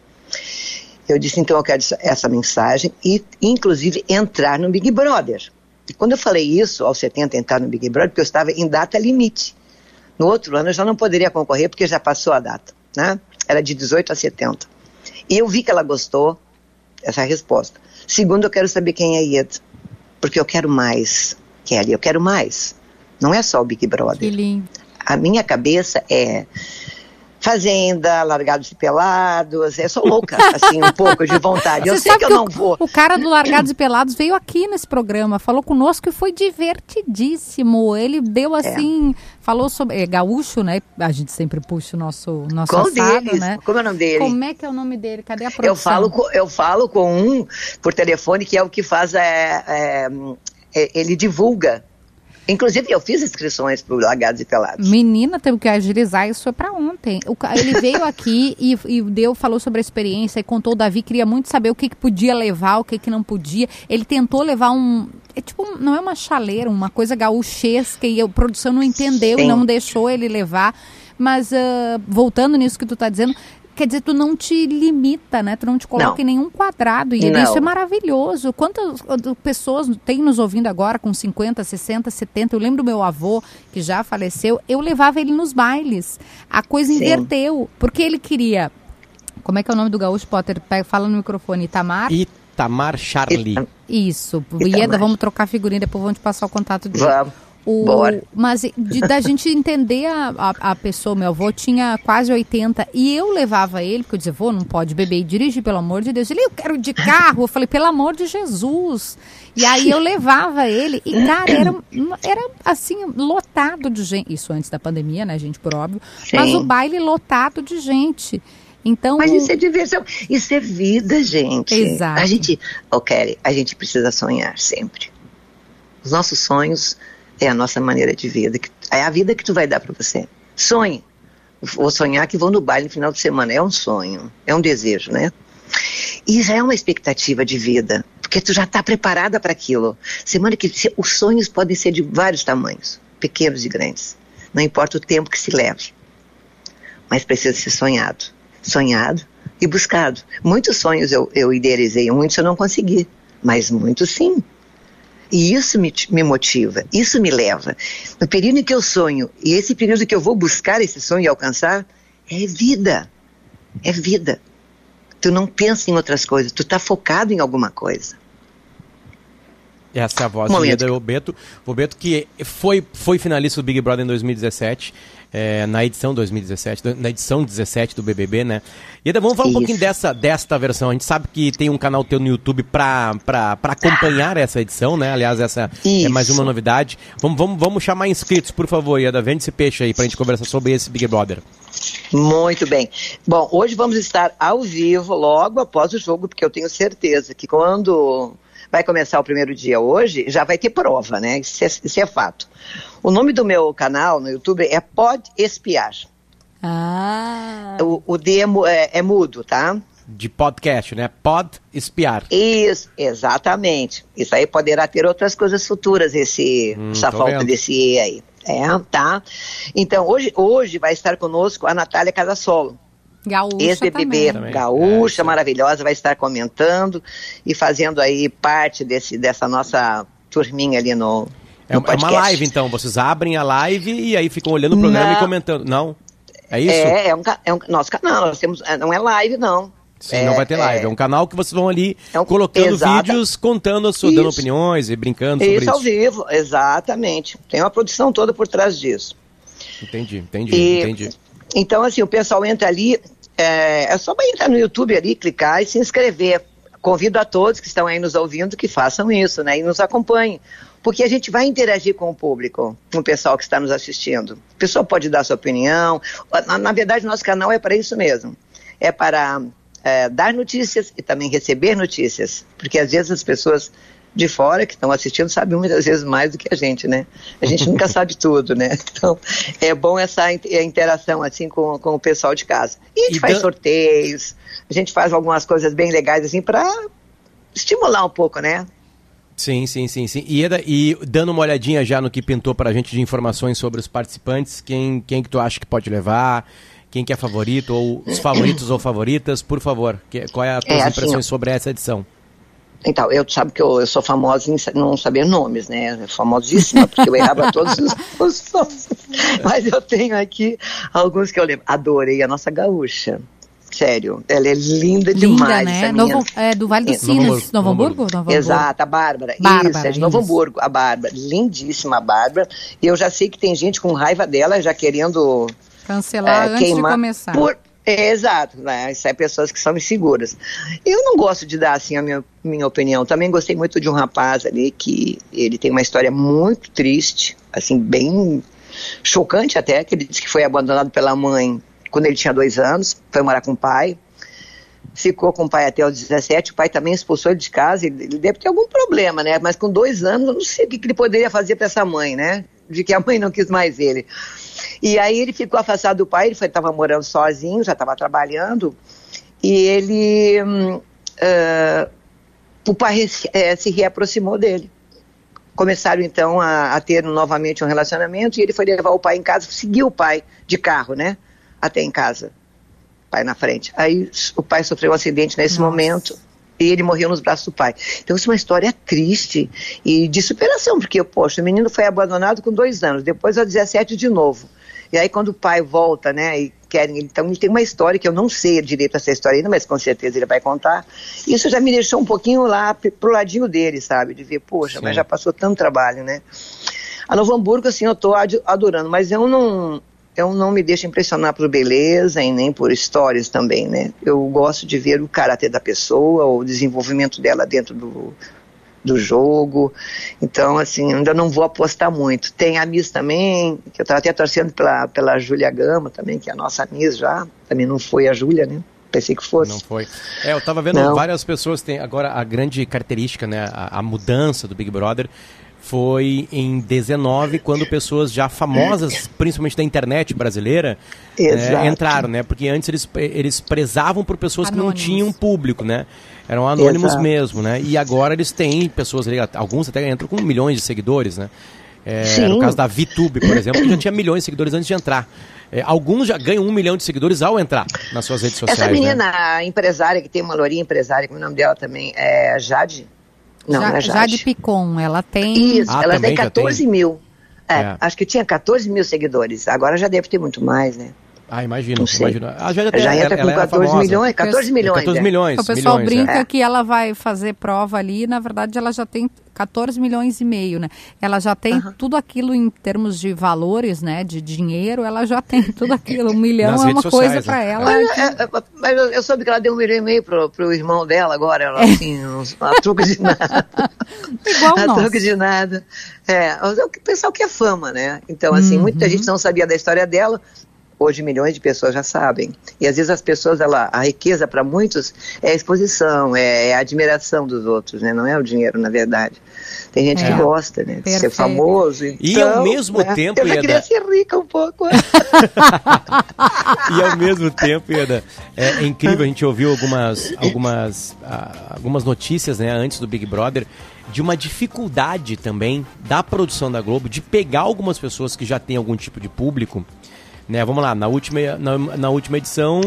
Eu disse, então eu quero essa mensagem e, inclusive, entrar no Big Brother. E quando eu falei isso, aos 70, entrar no Big Brother, porque eu estava em data limite. No outro ano eu já não poderia concorrer porque já passou a data, né? Era de 18 a 70. E eu vi que ela gostou dessa resposta. Segundo, eu quero saber quem é Ieda, porque eu quero mais, Kelly, eu quero mais. Não é só o Big Brother. Que lindo. A minha cabeça é Fazenda, Largados e Pelados. Eu sou louca, assim, um pouco de vontade. Eu Você sei sabe que eu não o, vou. o cara do Largados e Pelados veio aqui nesse programa, falou conosco e foi divertidíssimo. Ele deu assim, falou sobre. É, gaúcho, né? A gente sempre puxa o nosso, nosso Qual assado, deles? né? Como é o nome dele? Como é que é o nome dele? Cadê a produção? Eu falo, com, eu falo com um por telefone que é o que faz. É, é, é, ele divulga. Inclusive, eu fiz inscrições para o Lagados e Pelados. Menina, temos que agilizar isso foi para ontem. O ele veio aqui e, e deu, falou sobre a experiência e contou o Davi, queria muito saber o que, que podia levar, o que, que não podia. Ele tentou levar um. É tipo, não é uma chaleira, uma coisa gaúchesca e a produção não entendeu e Sim. não deixou ele levar. Mas ah, voltando nisso que tu tá dizendo, quer dizer, tu não te limita, né? Tu não te coloca Não. em nenhum quadrado. E Não. isso é maravilhoso. Quantas pessoas tem nos ouvindo agora com 50, 60, 70? Eu lembro do meu avô, que já faleceu, eu levava ele nos bailes. A coisa Sim. inverteu, porque ele queria. Como é que é o nome do gaúcho, Potter? Pega- Fala no microfone, Itamar? Itamar Charlie. Isso. Itamar. Ieda, vamos trocar figurinha, depois vamos te passar o contato dele. Vamos. O, Bora. mas de, da gente entender a, a, a pessoa, meu avô tinha quase 80 e eu levava ele, porque eu dizia, vô, não pode beber e dirigir, pelo amor de Deus. Ele, eu quero de carro. Eu falei, pelo amor de Jesus. E aí eu levava ele e, cara, era, era assim, lotado de gente. Isso antes da pandemia, né, gente, por óbvio. Mas Sim. o baile lotado de gente. Então, Mas isso é diversão, isso é vida, gente. Exato. A gente, oh, Kelly, a gente precisa sonhar sempre. Os nossos sonhos é a nossa maneira de vida, que- é a vida que tu vai dar para você. Sonhe. Vou sonhar que vou no baile no final de semana. É um sonho, é um desejo, né? E já é uma expectativa de vida, porque tu já está preparada para aquilo. Semana que os sonhos podem ser de vários tamanhos, pequenos e grandes. Não importa o tempo que se leve mas precisa ser sonhado. Sonhado e buscado. Muitos sonhos eu, eu idealizei, muitos eu não consegui, mas muitos sim. E isso me, me motiva, isso me leva. No período em que eu sonho, e esse período que eu vou buscar esse sonho e alcançar, é vida. É vida. Tu não pensa em outras coisas, tu está focado em alguma coisa. Essa é a voz do. Ieda Bobeto. Bobeto que foi, foi finalista do Big Brother em 2017, é, na edição 2017, do- na edição 17 do BBB, né? Ieda, vamos falar um Isso. pouquinho dessa, desta versão. A gente sabe que tem um canal teu no YouTube pra acompanhar essa edição, né? Aliás, essa é Isso. mais uma novidade. Vamos, vamos, vamos chamar inscritos, por favor, Ieda. Vende esse peixe aí pra gente conversar sobre esse Big Brother. Muito bem. Bom, hoje vamos estar ao vivo logo após o jogo, porque eu tenho certeza que quando vai começar o primeiro dia hoje, já vai ter prova, né? Isso é, isso é fato. O nome do meu canal no YouTube é Pode Espiar. ah, O, o demo é, é mudo, tá? De podcast, né? Pod espiar. Isso, exatamente. Isso aí poderá ter outras coisas futuras, esse, Hum, essa falta vendo. desse E aí. É, tá? Então, hoje, hoje vai estar conosco a Natália Casasolo. gaúcha ex-BBB. É, gaúcha, aí. maravilhosa, vai estar comentando e fazendo aí parte desse, dessa nossa turminha ali no, É, é uma live, então. Vocês abrem a live e aí ficam olhando o programa Não. e comentando. Não? É isso? É, é um, é um nosso canal, nós temos, é, não é live não. Sim, É, não vai ter live. É, um canal que vocês vão ali É um- colocando Exata. vídeos, contando, sua, dando Isso. opiniões e brincando sobre Isso isso. ao vivo, exatamente. Tem uma produção toda por trás disso. Entendi, entendi, E- entendi. Então, assim, o pessoal entra ali, é, é só entrar no YouTube ali, clicar e se inscrever. Convido a todos que estão aí nos ouvindo que façam isso, né? E nos acompanhem. Porque a gente vai interagir com o público, com o pessoal que está nos assistindo. O pessoal pode dar sua opinião. Na, na verdade, nosso canal é para isso mesmo. É para é, dar notícias e também receber notícias. Porque às vezes as pessoas de fora que estão assistindo sabem muitas vezes mais do que a gente, né? A gente nunca sabe tudo, né? Então, é bom essa in- interação assim com, com o pessoal de casa. E a gente E faz dan- sorteios, a gente faz algumas coisas bem legais assim para estimular um pouco, né? Sim, sim, sim, sim. E, Eda, e dando uma olhadinha já no que pintou pra gente de informações sobre os participantes, quem, quem que tu acha que pode levar, quem que é favorito, ou os favoritos ou favoritas, por favor. Que, qual é a tua É, assim, impressões sobre essa edição? Então, eu sabe que eu, eu sou famosa em não saber nomes, né? Famosíssima, porque eu errava todos os, os nomes. Mas eu tenho aqui alguns que eu lembro. Adorei a nossa gaúcha. Sério, ela é linda, Linda, demais. né? Novo, é, do Vale dos Novo Sinos, Novo Novo Hamburgo? Novo Hamburgo. Exato, a Bárbara. Bárbara, isso, é de Novo isso. Hamburgo, a Bárbara. Lindíssima a Bárbara. E eu já sei que tem gente com raiva dela, já querendo Cancelar é, antes queimar- de começar. Por- é, exato, né? Isso é pessoas que são inseguras. Eu não gosto de dar assim a minha, minha opinião. Também gostei muito de um rapaz ali que ele tem uma história muito triste, assim, bem chocante até, que ele disse que foi abandonado pela mãe quando ele tinha dois anos, foi morar com o pai. Ficou com o pai até os 17, o pai também expulsou ele de casa, ele, deve ter algum problema, né? Mas com dois anos, eu não sei o que, ele poderia fazer para essa mãe, né? De que a mãe não quis mais ele. E aí ele ficou afastado do pai, ele estava morando sozinho, já estava trabalhando, e ele. ah, o pai eh, se reaproximou dele. Começaram então a, a ter novamente um relacionamento e ele foi levar o pai em casa, seguiu o pai de carro, né? Até em casa. Pai na frente. Aí o pai sofreu um acidente nesse Nossa. momento e ele morreu nos braços do pai. Então isso é uma história triste e de superação, porque, poxa, o menino foi abandonado com dois anos, depois aos 17 de novo. E aí quando o pai volta, né, e querem, então ele tem uma história que eu não sei direito essa história ainda, mas com certeza ele vai contar. Isso já me deixou um pouquinho lá pro ladinho dele, sabe, de ver, poxa, Sim. mas já passou tanto trabalho, né. A Novo Hamburgo, assim, eu tô ad- adorando, mas eu não, eu não me deixo impressionar por beleza e nem por histórias também, né. Eu gosto de ver o caráter da pessoa, o desenvolvimento dela dentro do, do jogo. Então, assim, ainda não vou apostar muito. Tem a Miss também, que eu estava até torcendo pela, pela Júlia Gama também, que é a nossa Miss já. Também não foi a Júlia, né? Pensei que fosse. Não foi. É, eu tava vendo Não. várias pessoas tem agora a grande característica, né, a, a mudança do Big Brother foi em 19 quando pessoas já famosas, principalmente da internet brasileira, né, entraram, né? Porque antes eles, eles prezavam por pessoas que não Anônimos. tinham público, né? Eram anônimos Exato. mesmo, né? E agora eles têm pessoas ali, alguns até entram com milhões de seguidores, né? É, no caso da VTube, por exemplo, que já tinha milhões de seguidores antes de entrar. É, alguns já ganham um milhão de seguidores ao entrar nas suas redes sociais. Essa né? menina a empresária, que tem uma lourinha empresária, como é o nome dela também, é Jade? Não, Ja- não é Jade Jade. Picon, ela tem. Isso, Ah, ela tem já 14 tem? mil. É, É. acho que tinha 14 mil seguidores. Agora já deve ter muito mais, né? Ah, imagino, imagino. A Jade até, já entra ela, com ela era 14 famosa. milhões, 14 milhões. 14 é. milhões. O pessoal milhões, brinca é. que ela vai fazer prova ali, na verdade ela já tem 14 milhões e meio, né? Ela já tem tudo aquilo em termos de valores, né? De dinheiro, ela já tem tudo aquilo. Um milhão Nas é uma redes coisa sociais, pra né? ela. Mas, que- é, é, mas eu- soube que ela deu um milhão e meio pro, pro irmão dela agora, ela assim, a troco de nada. Igual a nós. troco de nada. É, é o pessoal que é fama, né? Então, assim, Uhum. muita gente não sabia da história dela. Hoje milhões de pessoas já sabem. E às vezes as pessoas, ela, a riqueza para muitos é a exposição, é, é a admiração dos outros, né? Não é o dinheiro, na verdade. Tem gente É. que gosta, né? De ser famoso. E ao então, mesmo né, tempo, Eu já Ieda- queria ser rica um pouco. E ao mesmo tempo, Ieda, é, é incrível, a gente ouviu algumas, algumas, ah, algumas notícias né, antes do Big Brother de uma dificuldade também da produção da Globo de pegar algumas pessoas que já têm algum tipo de público. Né, vamos lá, na última, na, na última edição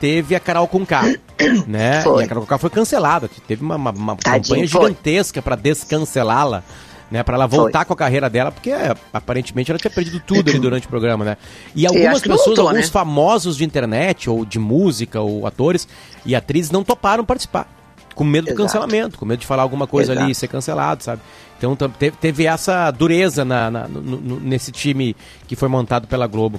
teve a Carol Conká, né? Foi. E a Carol Conká foi cancelada, teve uma, uma, uma Tadinho, campanha foi. gigantesca para descancelá-la. Né, para ela voltar com a carreira dela, porque é, aparentemente ela tinha perdido tudo ali durante o programa, né? E algumas pessoas, voltou, alguns né? famosos de internet, ou de música, ou atores e atrizes não toparam participar. Com medo do Exato. cancelamento, com medo de falar alguma coisa ali e Exato. ser cancelado, sabe? Então teve essa dureza na, na- no- no- nesse time que foi montado pela Globo.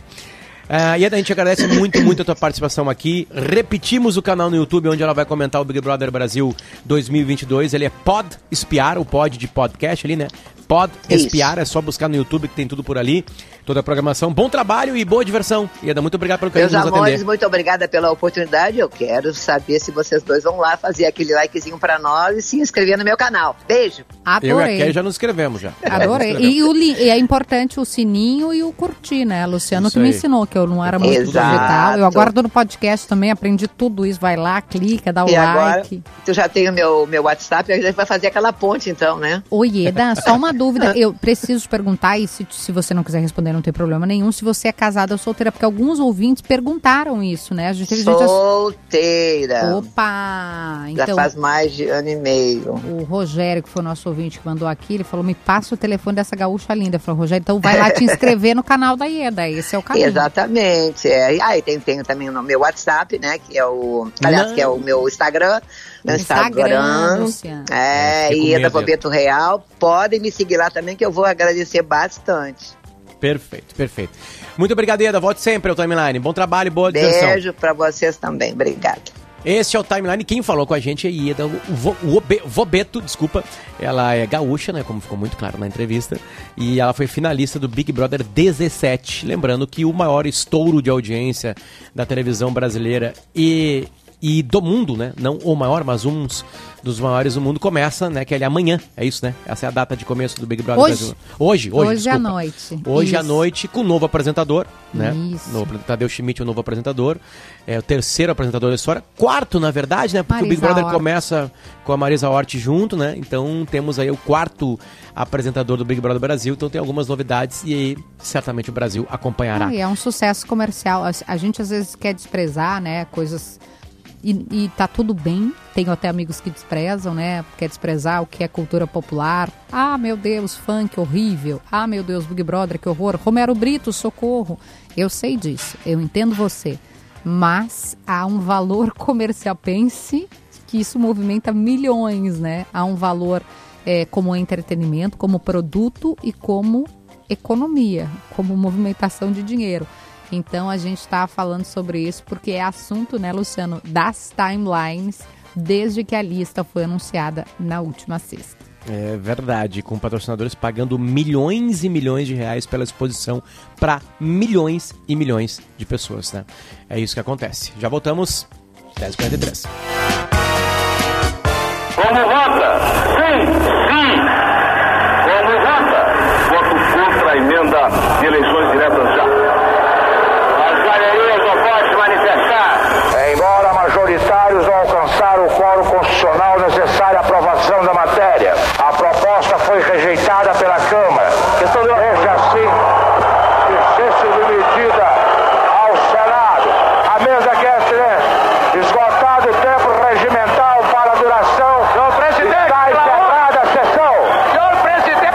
Ah, e a gente agradece muito, muito a tua participação aqui. Repetimos o canal no YouTube onde ela vai comentar o Big Brother Brasil 2022. Ele é Pod Espiar, o pod de podcast ali, né? Pod Isso. Espiar, é só buscar no YouTube que tem tudo por ali. Toda a programação. Bom trabalho e boa diversão. Ieda, muito obrigado pelo carinho Meus nos amores, atender. muito obrigada pela oportunidade. Eu quero saber se vocês dois vão lá fazer aquele likezinho pra nós e se inscrever no meu canal. Beijo. Eu e a Adorei. Kelly já nos inscrevemos já. Já Adorei. inscrevemos. E, li- e é importante o sininho e o curtir, né? Luciano Isso que me aí. ensinou, que eu não era muito Exato. digital. Eu agora tô no podcast também, aprendi tudo isso. Vai lá, clica, dá o e agora, like. tu já tem o meu, meu WhatsApp, a gente vai fazer aquela ponte então, né? Oi, Eda, só uma dúvida, eu preciso te perguntar, e se, se você não quiser responder, não tem problema nenhum, se você é casada ou solteira, porque alguns ouvintes perguntaram isso, né? A gente teve gente. Solteira. Opa! Já Então, faz mais de ano e meio. o Rogério, que foi o nosso ouvinte que mandou aqui, ele falou: me passa o telefone dessa gaúcha linda. Falei, Rogério, então vai lá te inscrever no canal da Ieda. Esse é o caminho. Exatamente. É. Aí tem, tenho também o meu WhatsApp, né? Que é o. Aliás, Não. que é o meu Instagram. Meu Instagram, Instagram. É, É, Ieda. Bobeto Real. Podem me seguir lá também, que eu vou agradecer bastante. Perfeito, perfeito. Muito obrigado, Ieda. Volte sempre ao Timeline. Bom trabalho e boa diversão. Beijo pra vocês também. Obrigada. Esse é o Timeline. Quem falou com a gente é Ieda Vo- Vobe- Vobeto, desculpa. Ela é gaúcha, né? Como ficou muito claro na entrevista. E ela foi finalista do Big Brother 17. Lembrando que o maior estouro de audiência da televisão brasileira e, e do mundo, né? Não o maior, mas um dos maiores do mundo começa, né? Que é ali amanhã. É isso, né? Essa é a data de começo do Big Brother Hoje. Brasil. Hoje, hoje. Hoje à desculpa. noite. Hoje à Isso. noite com o novo apresentador, né? Isso. Novo, Tadeu Schmidt, o novo apresentador. É o terceiro apresentador da história. Quarto, na verdade, né? Porque o Big Marisa Brother Hort. começa com a Marisa Hort junto, né? Então temos aí o quarto apresentador do Big Brother Brasil. Então tem algumas novidades e aí certamente o Brasil acompanhará. Ah, e é um sucesso comercial. A gente às vezes quer desprezar, né, coisas e, e tá tudo bem. Tenho até amigos que desprezam, né? Quer desprezar o que é cultura popular. Ah, meu Deus, funk horrível. Ah, meu Deus, Big Brother, que horror. Romero Brito, socorro. Eu sei disso, eu entendo você. Mas há um valor comercial. Pense que isso movimenta milhões, né? Há um valor é, como entretenimento, como produto e como economia, como movimentação de dinheiro. Então a gente está falando sobre isso porque é assunto, né, Luciano, das timelines desde que a lista foi anunciada na última sexta. É verdade, com patrocinadores pagando milhões e milhões de reais pela exposição para milhões e milhões de pessoas, né? É isso que acontece. Já voltamos, 10h43. Como vota? Sim, sim. Como vota? Voto contra a emenda de eleições diretas já. As galerias não podem manifestar. Embora majoritários não alcançaram o quórum constitucional necessário à aprovação da matéria, a proposta foi rejeitada pela Câmara. Desde assim, que ser submetida ao Senado. A mesa quer silêncio. Esgotado o tempo regimental para a duração. Senhor presidente, está encerrada a sessão. Senhor presidente.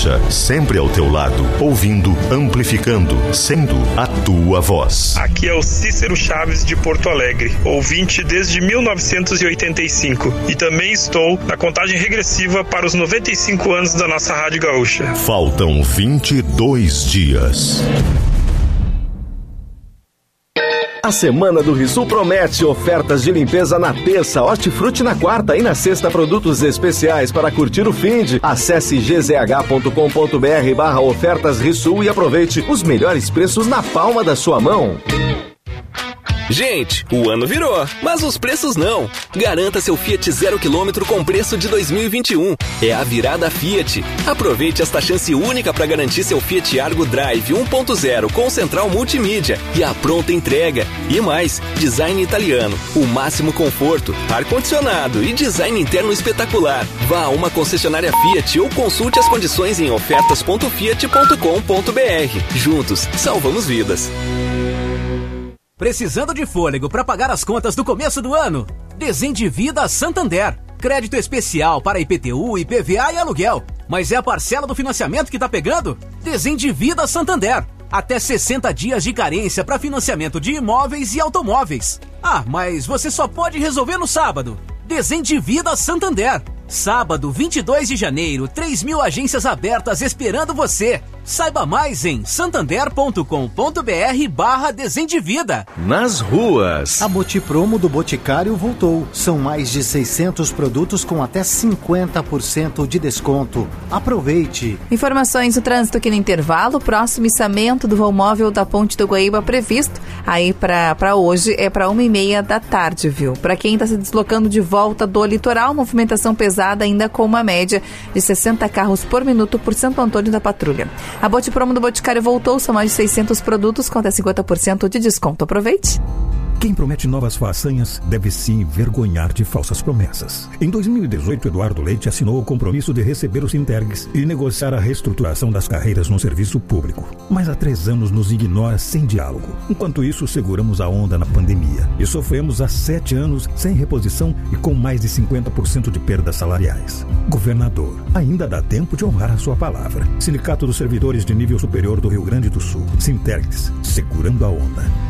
Gaúcha, sempre ao teu lado, ouvindo, amplificando, sendo a tua voz. Aqui é o Cícero Chaves de Porto Alegre, ouvinte desde 1985 e também estou na contagem regressiva para os 95 anos da nossa Rádio Gaúcha. Faltam 22 dias. A semana do Risul promete ofertas de limpeza na terça, hortifruti na quarta e na sexta produtos especiais para curtir o fim de. Acesse gzh.com.br barra ofertas Risul e aproveite os melhores preços na palma da sua mão. Gente, o ano virou, mas os preços não. Garanta seu Fiat zero quilômetro com preço de 2021. É a virada Fiat. Aproveite esta chance única para garantir seu Fiat Argo Drive 1.0 com central multimídia e a pronta entrega. E mais, design italiano, o máximo conforto, ar-condicionado e design interno espetacular. Vá a uma concessionária Fiat ou consulte as condições em ofertas.fiat.com.br. Juntos, salvamos vidas. Precisando de fôlego para pagar as contas do começo do ano? Desendivida Santander. Crédito especial para IPTU, IPVA e aluguel. Mas é a parcela do financiamento que tá pegando? Desendivida Santander. Até 60 dias de carência para financiamento de imóveis e automóveis. Ah, mas você só pode resolver no sábado. Desendivida Santander. Sábado, 22 de janeiro, 3 mil agências abertas esperando você. Saiba mais em santander.com.br barra Desendivida. Nas ruas. A Botipromo do Boticário voltou. São mais de 600 produtos com até 50% de desconto. Aproveite! Informações do trânsito aqui no intervalo. Próximo içamento do voo móvel da Ponte do Guaíba previsto. Aí para hoje é para uma e meia da tarde, viu? Para quem está se deslocando de volta do litoral, movimentação pesada ainda com uma média de 60 carros por minuto por Santo Antônio da Patrulha. A Bote Promo do Boticário voltou, são mais de 600 produtos com até 50% de desconto. Aproveite! Quem promete novas façanhas deve se envergonhar de falsas promessas. Em 2018, Eduardo Leite assinou o compromisso de receber os Intergs e negociar a reestruturação das carreiras no serviço público. Mas há três anos nos ignora sem diálogo. Enquanto isso, seguramos a onda na pandemia e sofremos há sete anos sem reposição e com mais de 50% de perdas salariais. Governador, ainda dá tempo de honrar a sua palavra. Sindicato dos Servidores de Nível Superior do Rio Grande do Sul. Sintergs, segurando a onda.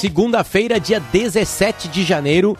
Segunda-feira, dia 17 de janeiro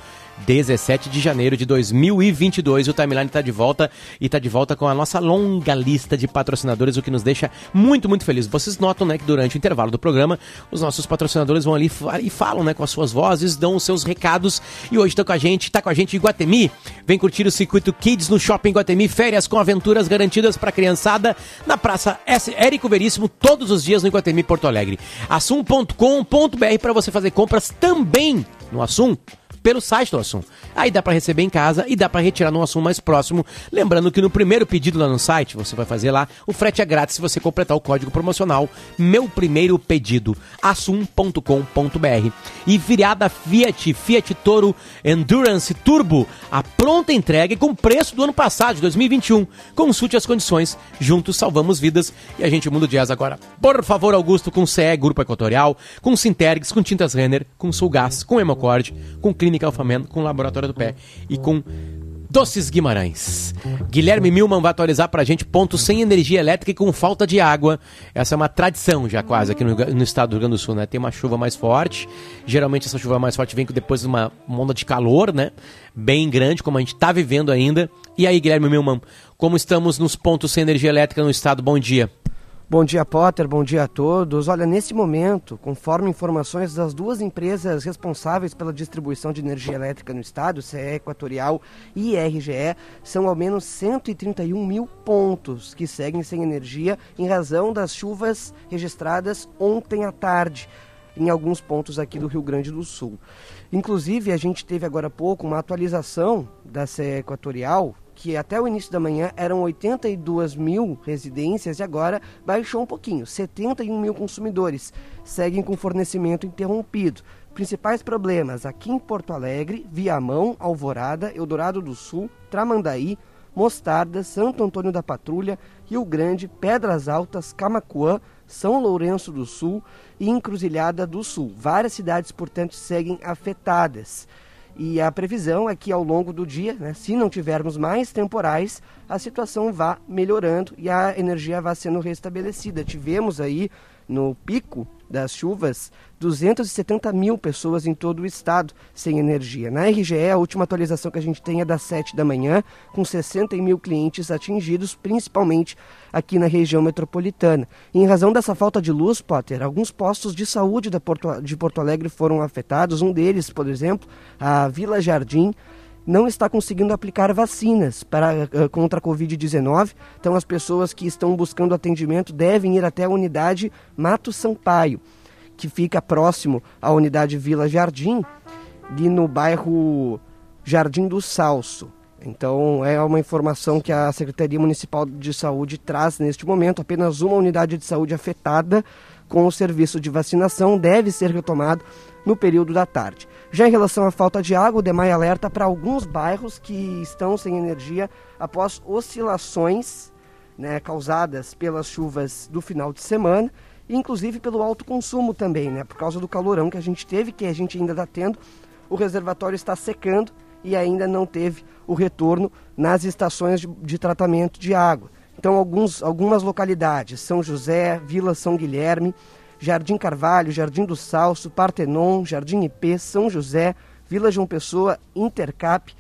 17 de janeiro de 2022. O Timeline está de volta e está de volta com a nossa longa lista de patrocinadores, o que nos deixa muito, muito feliz. Vocês notam, né, que durante o intervalo do programa, os nossos patrocinadores vão ali e falam, né, com as suas vozes, dão os seus recados. E hoje está com a gente, está com a gente em Guatemi. Vem curtir o circuito Kids no Shopping Guatemi, férias com aventuras garantidas para criançada na Praça S. Érico Veríssimo, todos os dias no Guatemi Porto Alegre. assum.com.br para você fazer compras também no Assum pelo site do Assum. Aí dá para receber em casa e dá para retirar no Assum mais próximo. Lembrando que no primeiro pedido lá no site, você vai fazer lá, o frete é grátis se você completar o código promocional Meu Primeiro Pedido, assum.com.br. E virada Fiat, Fiat Toro Endurance Turbo, a pronta entrega com preço do ano passado, de 2021. Consulte as condições, juntos salvamos vidas e a gente muda o jazz agora. Por favor, Augusto, com CE Grupo Equatorial, com Sintergs, com Tintas Renner, com Sulgás, com Hemocord, com Clínica Alfamen, com Laboratório do Pé e com Doces Guimarães. Guilherme Milman vai atualizar pra gente pontos sem energia elétrica e com falta de água. Essa é uma tradição já quase aqui no, no, estado do Rio Grande do Sul, né? Tem uma chuva mais forte. Geralmente essa chuva mais forte vem depois de uma, uma onda de calor, né? Bem grande, como a gente tá vivendo ainda. E aí, Guilherme Milman, como estamos nos pontos sem energia elétrica no estado? Bom dia. Bom dia, Potter. Bom dia a todos. Olha, nesse momento, conforme informações das duas empresas responsáveis pela distribuição de energia elétrica no estado, CE Equatorial e RGE, são ao menos 131 mil pontos que seguem sem energia em razão das chuvas registradas ontem à tarde em alguns pontos aqui do Rio Grande do Sul. Inclusive, a gente teve agora há pouco uma atualização da CE Equatorial que até o início da manhã eram 82 mil residências e agora baixou um pouquinho, 71 mil consumidores seguem com fornecimento interrompido. Principais problemas aqui em Porto Alegre, Viamão, Alvorada, Eldorado do Sul, Tramandaí, Mostarda, Santo Antônio da Patrulha, Rio Grande, Pedras Altas, Camacuã, São Lourenço do Sul e Encruzilhada do Sul. Várias cidades, portanto, seguem afetadas. E a previsão é que ao longo do dia, né, se não tivermos mais temporais, a situação vá melhorando e a energia vá sendo restabelecida. Tivemos aí no pico das chuvas, 270 mil pessoas em todo o estado sem energia. Na RGE, a última atualização que a gente tem é das 7 da manhã, com 60 mil clientes atingidos, principalmente aqui na região metropolitana. Em razão dessa falta de luz, Potter, alguns postos de saúde de Porto Alegre foram afetados. Um deles, por exemplo, a Vila Jardim, não está conseguindo aplicar vacinas para, uh, contra a Covid-19. Então, as pessoas que estão buscando atendimento devem ir até a unidade Mato Sampaio, que fica próximo à unidade Vila Jardim, ali no bairro Jardim do Salso. Então, é uma informação que a Secretaria Municipal de Saúde traz neste momento. Apenas uma unidade de saúde afetada com o serviço de vacinação deve ser retomado no período da tarde. Já em relação à falta de água, o DEMAI alerta para alguns bairros que estão sem energia após oscilações né, causadas pelas chuvas do final de semana, inclusive pelo alto consumo também, né, por causa do calorão que a gente teve, que a gente ainda está tendo. O reservatório está secando e ainda não teve o retorno nas estações de, de tratamento de água. Então, alguns, algumas localidades, São José, Vila São Guilherme, Jardim Carvalho, Jardim do Salso, Partenon, Jardim IP, São José, Vila João Pessoa, Intercap,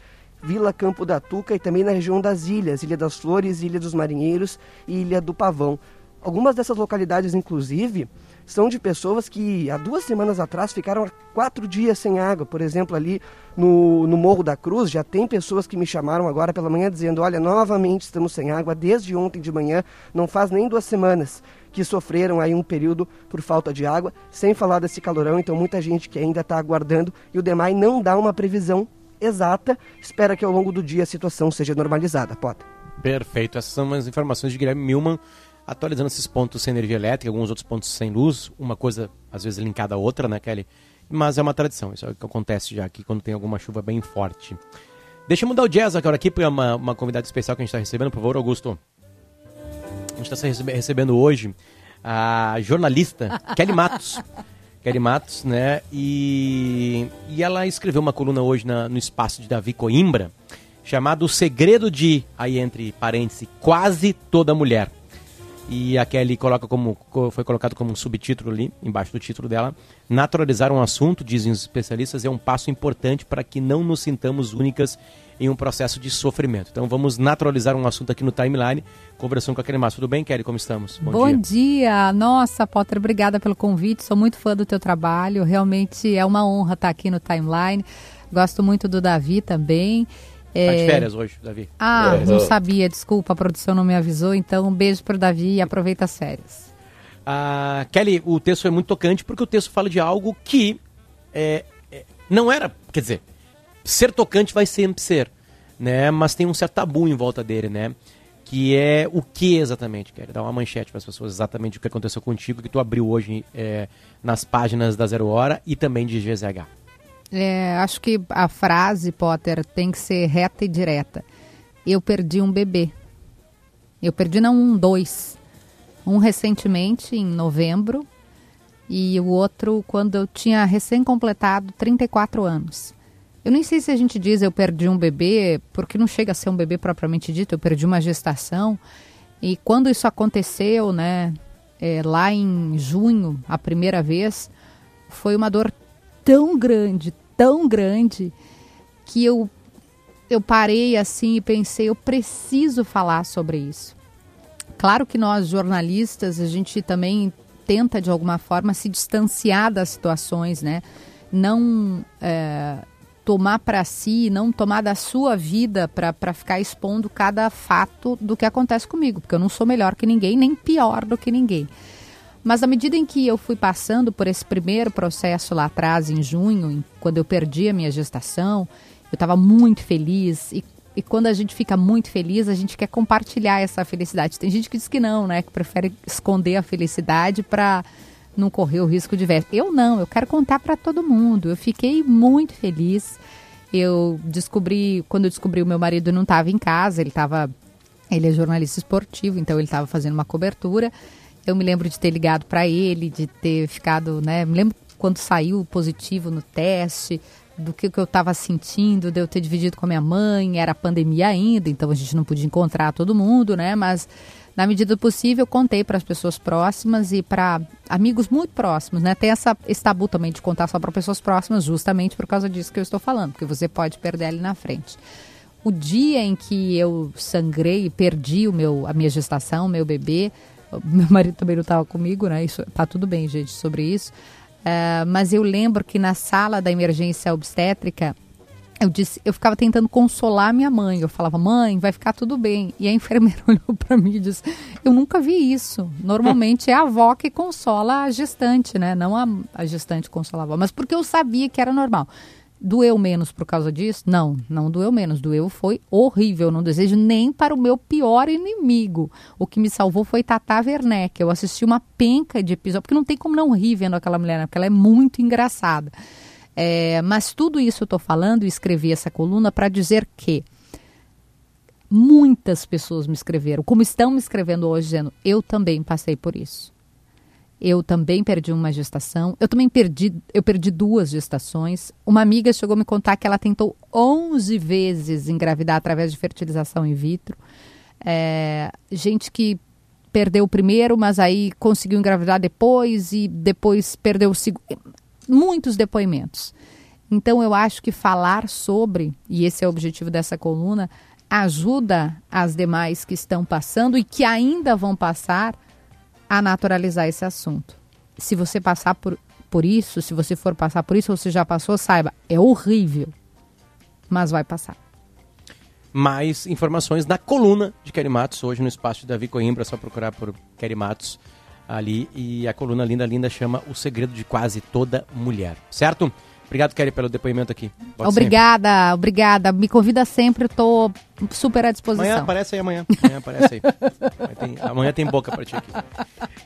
Vila Campo da Tuca e também na região das ilhas, Ilha das Flores, Ilha dos Marinheiros e Ilha do Pavão. Algumas dessas localidades, inclusive, são de pessoas que há duas semanas atrás ficaram quatro dias sem água. Por exemplo, ali no, no Morro da Cruz, já tem pessoas que me chamaram agora pela manhã dizendo: Olha, novamente estamos sem água desde ontem de manhã, não faz nem duas semanas que sofreram aí um período por falta de água, sem falar desse calorão. Então, muita gente que ainda está aguardando e o DEMAI não dá uma previsão exata. Espera que ao longo do dia a situação seja normalizada. Pode. Perfeito. Essas são as informações de Guilherme Milman atualizando esses pontos sem energia elétrica, alguns outros pontos sem luz, uma coisa às vezes linkada à outra, né, Kelly? Mas é uma tradição, isso é o que acontece já aqui quando tem alguma chuva bem forte. Deixa eu mudar o jazz agora aqui para uma, uma convidada especial que a gente está recebendo, por favor, Augusto. A gente está recebe recebendo hoje a jornalista Kelly Matos. Kelly Matos, né? E, e ela escreveu uma coluna hoje na, no espaço de Davi Coimbra, chamado O Segredo de, aí entre parênteses, quase toda mulher. E a Kelly coloca como, foi colocado como um subtítulo ali, embaixo do título dela. Naturalizar um assunto, dizem os especialistas, é um passo importante para que não nos sintamos únicas em um processo de sofrimento. Então vamos naturalizar um assunto aqui no timeline, conversando com a Kelly Massa. Tudo bem, Kelly? Como estamos? Bom, Bom dia. dia. Nossa, Potter, obrigada pelo convite. Sou muito fã do teu trabalho. Realmente é uma honra estar aqui no timeline. Gosto muito do Davi também. É... Tá de férias hoje, Davi. Ah, é. não sabia, desculpa, a produção não me avisou, então um beijo pro Davi e aproveita as férias. Ah, Kelly, o texto é muito tocante porque o texto fala de algo que é, é, não era, quer dizer, ser tocante vai sempre ser, né? Mas tem um certo tabu em volta dele, né? Que é o que exatamente, Kelly? Dar uma manchete para as pessoas exatamente o que aconteceu contigo, que tu abriu hoje é, nas páginas da Zero Hora e também de GZH. É, acho que a frase, Potter, tem que ser reta e direta. Eu perdi um bebê. Eu perdi não um, dois. Um recentemente, em novembro, e o outro quando eu tinha recém-completado 34 anos. Eu nem sei se a gente diz eu perdi um bebê, porque não chega a ser um bebê propriamente dito, eu perdi uma gestação. E quando isso aconteceu, né, é, lá em junho, a primeira vez, foi uma dor tão grande, tão grande, que eu, eu parei assim e pensei, eu preciso falar sobre isso. Claro que nós, jornalistas, a gente também tenta de alguma forma se distanciar das situações, né? Não é, tomar para si, não tomar da sua vida para ficar expondo cada fato do que acontece comigo, porque eu não sou melhor que ninguém, nem pior do que ninguém. Mas à medida em que eu fui passando por esse primeiro processo lá atrás, em junho, quando eu perdi a minha gestação, eu estava muito feliz. E, e quando a gente fica muito feliz, a gente quer compartilhar essa felicidade. Tem gente que diz que não, né? Que prefere esconder a felicidade para não o risco de ver. Eu não, eu quero contar para todo mundo. Eu fiquei muito feliz. Eu descobri, quando eu descobri o meu marido não estava em casa, ele estava, ele é jornalista esportivo, então ele estava fazendo uma cobertura. Eu me lembro de ter ligado para ele, de ter ficado, né? Me lembro quando saiu positivo no teste, do que, que eu estava sentindo, de eu ter dividido com a minha mãe, era pandemia ainda, então a gente não podia encontrar todo mundo, né? Mas na medida do possível, contei para as pessoas próximas e para amigos muito próximos, né? Tem essa, esse tabu também de contar só para pessoas próximas, justamente por causa disso que eu estou falando, porque você pode perder ali na frente. O dia em que eu sangrei e perdi o meu, a minha gestação, o meu bebê, meu marido também não estava comigo, né? Isso, tá tudo bem, gente, sobre isso. Uh, mas eu lembro que na sala da emergência obstétrica, eu disse, eu ficava tentando consolar minha mãe. Eu falava, mãe, vai ficar tudo bem. E a enfermeira olhou para mim e disse, eu nunca vi isso. Normalmente é a avó que consola a gestante, né? Não a, a gestante consola a avó. Mas porque eu sabia que era normal. Doeu menos por causa disso? Não, não doeu menos. Doeu foi horrível. Não desejo nem para o meu pior inimigo. O que me salvou foi Tata Werneck. Eu assisti uma penca de episódio, porque não tem como não rir vendo aquela mulher, né? porque ela é muito engraçada. É, mas tudo isso eu estou falando e escrevi essa coluna para dizer que muitas pessoas me escreveram, como estão me escrevendo hoje, dizendo: eu também passei por isso. Eu também perdi uma gestação. Eu também perdi, eu perdi duas gestações. Uma amiga chegou a me contar que ela tentou 11 vezes engravidar através de fertilização in vitro. É, gente que perdeu o primeiro, mas aí conseguiu engravidar depois e depois perdeu o segundo. Muitos depoimentos. Então eu acho que falar sobre, e esse é o objetivo dessa coluna, ajuda as demais que estão passando e que ainda vão passar a naturalizar esse assunto. Se você passar por, por isso, se você for passar por isso, ou você já passou, saiba, é horrível, mas vai passar. Mais informações na coluna de Kelly Matos, hoje no espaço de Davi Coimbra, é só procurar por Kelly Matos ali. E a coluna linda, linda chama O Segredo de Quase Toda Mulher, certo? Obrigado, Kelly, pelo depoimento aqui. Volte obrigada, sempre. obrigada. Me convida sempre, estou super à disposição. Amanhã aparece aí, amanhã. Amanhã aparece aí. amanhã, tem, amanhã tem boca pra ti aqui.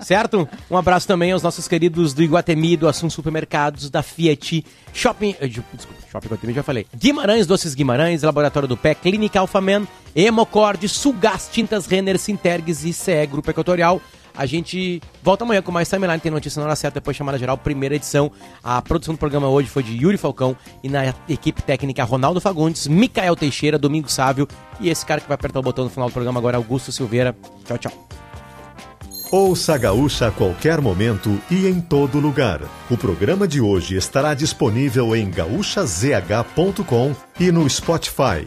Certo? Um abraço também aos nossos queridos do Iguatemi, do Assun Supermercados, da Fiat, Shopping... Eh, desculpa, Shopping Iguatemi, já falei. Guimarães, Doces Guimarães, Laboratório do Pé, Clínica Alfaman, Hemocord, Sugás, Tintas Renner, Sintergues e CE Grupo Equatorial. A gente volta amanhã com mais timeline. Tem notícia na hora certa, depois chamada geral, primeira edição. A produção do programa hoje foi de Yuri Falcão e na equipe técnica Ronaldo Fagundes, Micael Teixeira, Domingo Sávio e esse cara que vai apertar o botão no final do programa agora, Augusto Silveira. Tchau, tchau. Ouça a Gaúcha a qualquer momento e em todo lugar. O programa de hoje estará disponível em gaúchazh.com e no Spotify.